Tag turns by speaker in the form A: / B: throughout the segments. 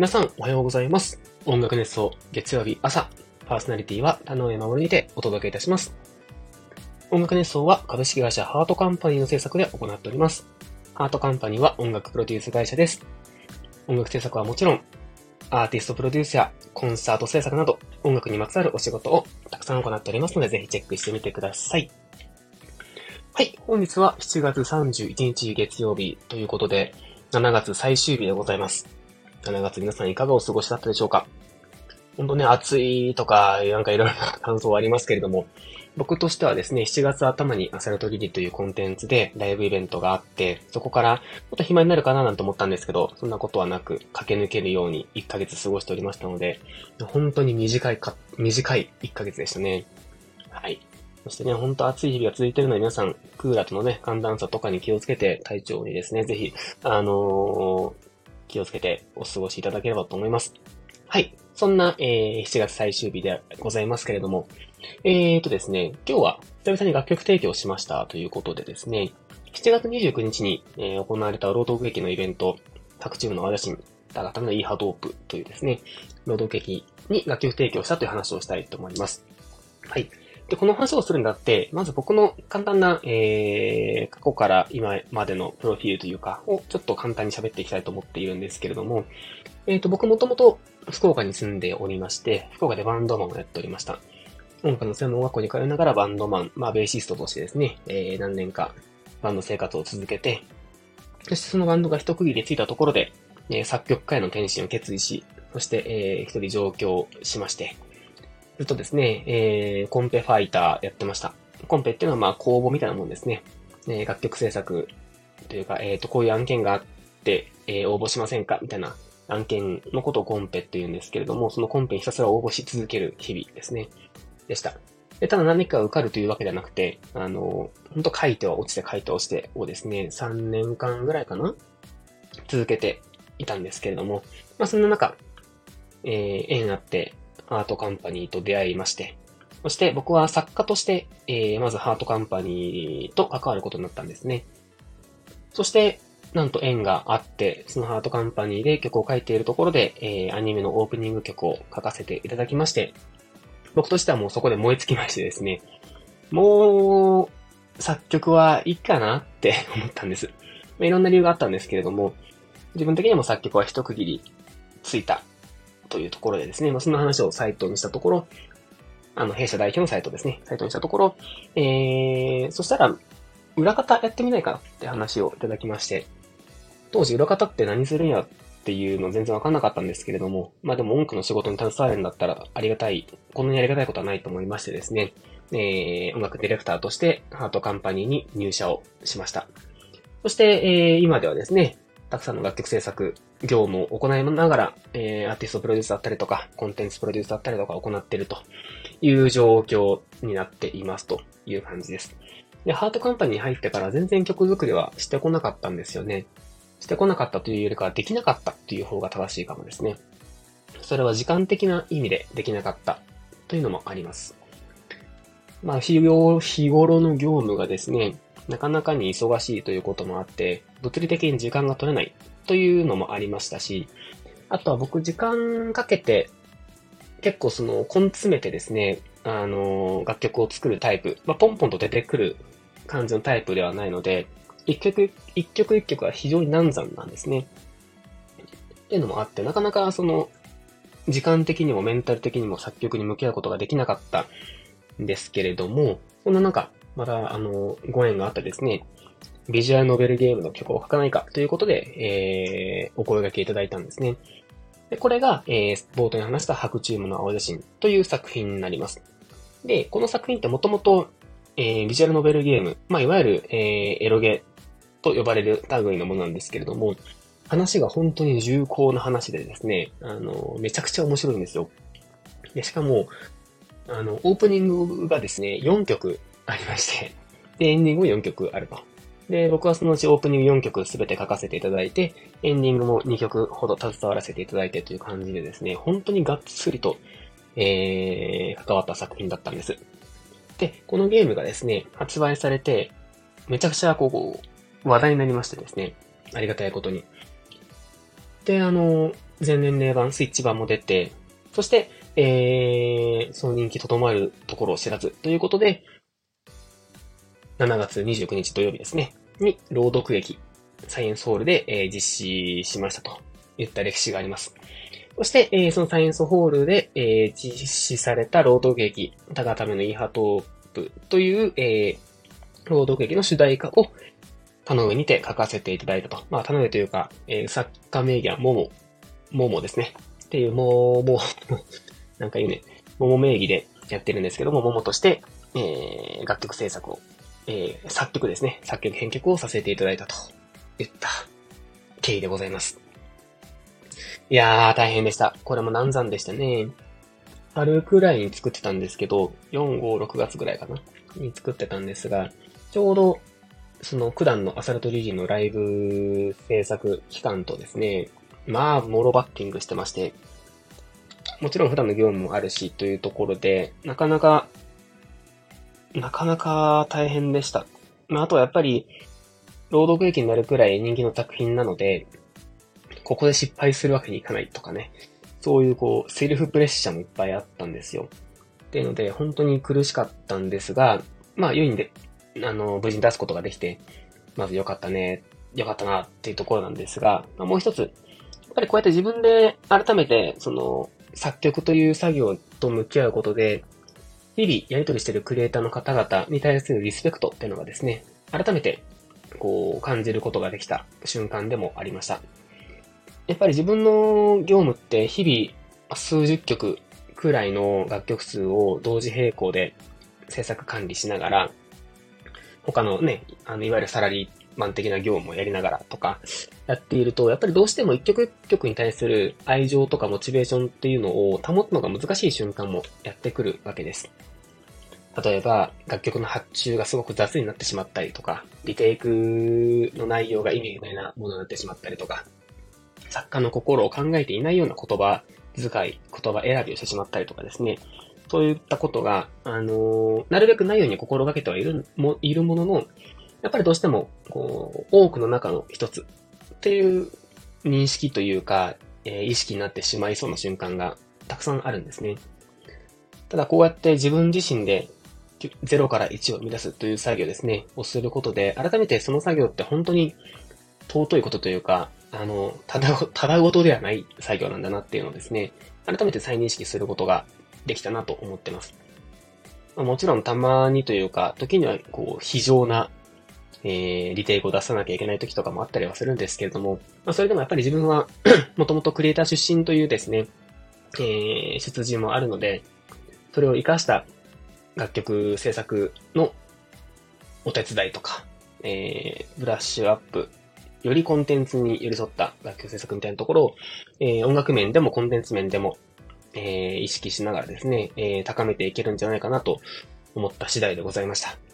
A: 皆さん、おはようございます。音楽熱奏、月曜日朝、パーソナリティは田上守にてお届けいたします。音楽熱奏は株式会社ハートカンパニーの制作で行っております。ハートカンパニーは音楽プロデュース会社です。音楽制作はもちろん、アーティストプロデュースやコンサート制作など、音楽にまつわるお仕事をたくさん行っておりますので、ぜひチェックしてみてください。はい、本日は7月31日月曜日ということで、7月最終日でございます。7月皆さんいかがお過ごしだったでしょうか本当ね、暑いとか、なんかいろいろな感想はありますけれども、僕としてはですね、7月頭にアサルトリリというコンテンツでライブイベントがあって、そこからちょっと暇になるかななんて思ったんですけど、そんなことはなく駆け抜けるように1ヶ月過ごしておりましたので、本当に短いか、短い1ヶ月でしたね。はい。そしてね、ほんと暑い日々が続いてるので皆さん、クーラーとのね、寒暖差とかに気をつけて体調にですね、ぜひ、あのー気をつけてお過ごしいただければと思います。はい。そんな、えー、7月最終日でございますけれども、えーとですね、今日は久々に楽曲提供しましたということでですね、7月29日に、えー、行われた朗読劇のイベント、各チームの私たがためのイーハドープというですね、朗読劇に楽曲提供したという話をしたいと思います。はい。で、この話をするんだって、まず僕の簡単な、えー、過去から今までのプロフィールというか、をちょっと簡単に喋っていきたいと思っているんですけれども、えっ、ー、と、僕もともと福岡に住んでおりまして、福岡でバンドマンをやっておりました。音楽の専門学校に通いながらバンドマン、まあ、ベーシストとしてですね、えー、何年かバンド生活を続けて、そしてそのバンドが一区切りついたところで、えー、作曲家への転身を決意し、そして、えー、一人上京しまして、ずっとですね、えー、コンペファイターやってました。コンペっていうのはまあ公募みたいなもんですね。えー、楽曲制作というか、えっ、ー、と、こういう案件があって、えー、応募しませんかみたいな案件のことをコンペって言うんですけれども、そのコンペにひたすら応募し続ける日々ですね。でした。で、ただ何か受かるというわけではなくて、あの、ほんと書いては落ちて書いて落ちてをですね、3年間ぐらいかな続けていたんですけれども、まあそんな中、えー、縁あって、アートカンパニーと出会いまして、そして僕は作家として、えー、まずハートカンパニーと関わることになったんですね。そして、なんと縁があって、そのハートカンパニーで曲を書いているところで、えー、アニメのオープニング曲を書かせていただきまして、僕としてはもうそこで燃え尽きましてですね、もう、作曲はいいかなって思ったんです。ま、いろんな理由があったんですけれども、自分的にも作曲は一区切りついたというところでですね、まあ、その話をサイトにしたところ、あの、弊社代表のサイトですね、サイトにしたところ、えー、そしたら、裏方やってみないかなって話をいただきまして、当時裏方って何するんやっていうの全然わかんなかったんですけれども、まあでも音楽の仕事に携わるんだったらありがたい、こんなにありがたいことはないと思いましてですね、えー、音楽ディレクターとしてハートカンパニーに入社をしました。そして、えー、今ではですね、たくさんの楽曲制作業務を行いながら、えー、アーティストプロデュースだったりとか、コンテンツプロデュースだったりとか行っているという状況になっていますという感じです。で、ハートカンパニーに入ってから全然曲作りはしてこなかったんですよね。してこなかったというよりかはできなかったという方が正しいかもですね。それは時間的な意味でできなかったというのもあります。まあ、日頃の業務がですね、なかなかに忙しいということもあって、物理的に時間が取れないというのもありましたし、あとは僕時間かけて、結構その、根詰めてですね、あの、楽曲を作るタイプ、まあ、ポンポンと出てくる感じのタイプではないので、一曲、一曲一曲は非常に難産なんですね。っていうのもあって、なかなかその、時間的にもメンタル的にも作曲に向き合うことができなかったんですけれども、そんな中、また、あの、ご縁があったですね、ビジュアルノベルゲームの曲を書かないかということで、えー、お声掛けいただいたんですね。で、これが、えー、冒頭に話した白チームの青写真という作品になります。で、この作品ってもともと、えー、ビジュアルノベルゲーム、まあ、いわゆる、えー、エロゲと呼ばれる類のものなんですけれども、話が本当に重厚な話でですね、あの、めちゃくちゃ面白いんですよ。で、しかも、あの、オープニングがですね、4曲ありまして、で、エンディングも4曲あると。で、僕はそのうちオープニング4曲すべて書かせていただいて、エンディングも2曲ほど携わらせていただいてという感じでですね、本当にがっつりと、えー、関わった作品だったんです。で、このゲームがですね、発売されて、めちゃくちゃこう、話題になりましてですね、ありがたいことに。で、あの、全年齢版、スイッチ版も出て、そして、えー、その人気とどまるところを知らずということで、7月29日土曜日ですね、に朗読劇、サイエンスホールで、えー、実施しましたといった歴史があります。そして、えー、そのサイエンスホールで、えー、実施された朗読劇、たがためのイーハトープという、えー、朗読劇の主題歌を、田上にて書かせていただいたと。まあ、田上というか、えー、作家名義はもも、ももですね。っていう、もも、なんか言うね、もも名義でやってるんですけども、ももとして、えー、楽曲制作を、えー、作曲ですね。作曲編曲をさせていただいたと言った経緯でございます。いやー、大変でした。これも難産でしたね。春くらいに作ってたんですけど、4、5、6月ぐらいかなに作ってたんですが、ちょうど、その、九段のアサルトリージンのライブ制作期間とですね、まあ、モロバッティングしてまして、もちろん普段の業務もあるし、というところで、なかなか、なかなか大変でした。まあ、あとはやっぱり、朗読劇になるくらい人気の作品なので、ここで失敗するわけにいかないとかね。そういうこう、セルフプレッシャーもいっぱいあったんですよ。っていうので、本当に苦しかったんですが、まあ、良いんで、あの、無事に出すことができて、まず良かったね、良かったなっていうところなんですが、まあ、もう一つ、やっぱりこうやって自分で改めて、その、作曲という作業と向き合うことで、日々やり取りしてるクリエイターの方々に対するリスペクトっていうのがですね、改めて、こう、感じることができた瞬間でもありました。やっぱり自分の業務って日々数十曲くらいの楽曲数を同時並行で制作管理しながら、他のね、あの、いわゆるサラリーマン的な業務をやりながらとかやっていると、やっぱりどうしても一曲一曲に対する愛情とかモチベーションっていうのを保つのが難しい瞬間もやってくるわけです。例えば、楽曲の発注がすごく雑になってしまったりとか、リテイクの内容が意味ないなものになってしまったりとか、作家の心を考えていないような言葉遣い、言葉選びをしてしまったりとかですね。そういったことが、あのー、なるべくないように心がけてはいるも、いるものの、やっぱりどうしても、こう、多くの中の一つっていう認識というか、えー、意識になってしまいそうな瞬間がたくさんあるんですね。ただこうやって自分自身で0から1を生み出すという作業ですね、をすることで、改めてその作業って本当に尊いことというか、あの、ただ、ただごとではない作業なんだなっていうのをですね、改めて再認識することができたなと思ってます。ま、もちろんたまにというか、時にはこう、非常な、えー、リテイクを出さなきゃいけない時とかもあったりはするんですけれども、まあ、それでもやっぱり自分は もともとクリエイター出身というですね、えー、出自もあるので、それを活かした楽曲制作のお手伝いとか、えー、ブラッシュアップよりコンテンツに寄り添った楽曲制作みたいなところを、えー、音楽面でもコンテンツ面でも、えー、意識しながらですね、えー、高めていけるんじゃないかなと思った次第でございました。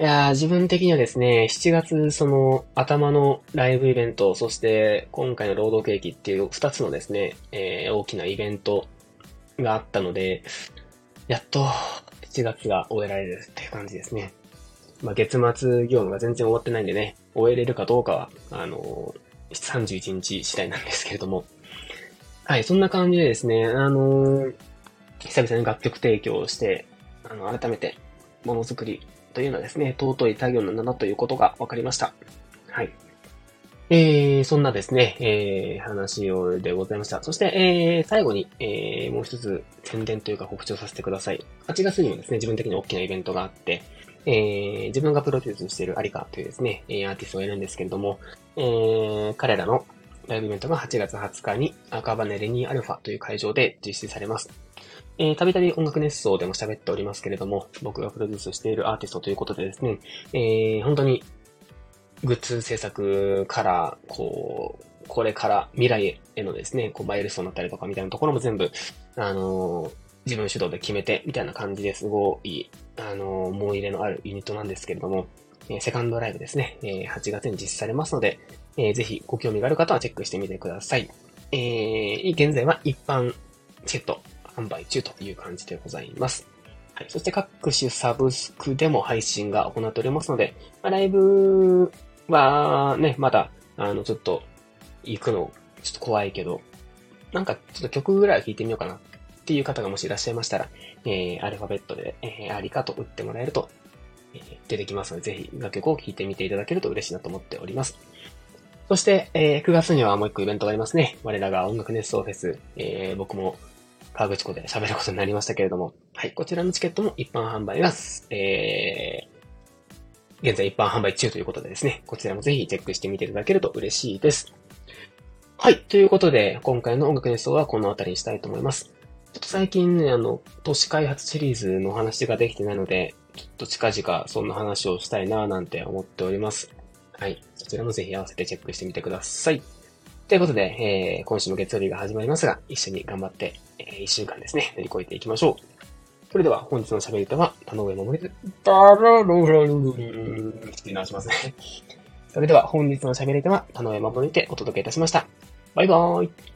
A: いや、自分的にはですね、7月、その、頭のライブイベント、そして、今回の労働景気っていう2つのですね、えー、大きなイベントがあったので、やっと、7月が終えられるっていう感じですね。まあ、月末業務が全然終わってないんでね、終えれるかどうかは、あの31日次第なんですけれども。はい、そんな感じでですね、あのー、久々に楽曲提供をして、あの、改めて、ものづくりというのはですね、尊い作業なんだということが分かりました。はい。えー、そんなですね、えー、話をでございました。そして、えー、最後に、えー、もう一つ宣伝というか告知をさせてください。8月にもですね、自分的に大きなイベントがあって、えー、自分がプロデュースしているアリカというですね、えー、アーティストがいるんですけれども、えー、彼らのライブイベントが8月20日に赤羽レニーアルファという会場で実施されます。えー、たびたび音楽熱奏でも喋っておりますけれども、僕がプロデュースしているアーティストということでですね、えー、本当にグッズ制作から、こう、これから未来へのですね、こう、マイルストンだったりとかみたいなところも全部、あのー、自分主導で決めて、みたいな感じですごい、あの、思い入れのあるユニットなんですけれども、えー、セカンドライブですね、え、8月に実施されますので、え、ぜひご興味がある方はチェックしてみてください。え、現在は一般チケット販売中という感じでございます。はい。そして各種サブスクでも配信が行っておりますので、まあ、ライブはね、まだ、あの、ちょっと、行くの、ちょっと怖いけど、なんかちょっと曲ぐらいは聴いてみようかなっていう方がもしいらっしゃいましたら、えー、アルファベットで、えー、アリカと打ってもらえると、えー、出てきますので、ぜひ楽曲を聴いてみていただけると嬉しいなと思っております。そして、えー、9月にはもう一個イベントがありますね。我らが音楽熱奏フェス、えー、僕も川口湖で喋ることになりましたけれども、はい、こちらのチケットも一般販売が、えー、現在一般販売中ということでですね、こちらもぜひチェックしてみていただけると嬉しいです。はい。ということで、今回の音楽熱奏はこの辺りにしたいと思います。ちょっと最近ね、あの、都市開発シリーズの話ができてないので、ちょっと近々そんな話をしたいなぁなんて思っております。はい。そちらもぜひ合わせてチェックしてみてください。ということで、えー、今週も月曜日が始まりますが、一緒に頑張って、えー、一週間ですね、乗り越えていきましょう。それでは、本日の喋り手は、田上守で、バラロラルルルルって直しますね。それでは、本日の喋り手は、田上守でお届けいたしました。バイバーイ。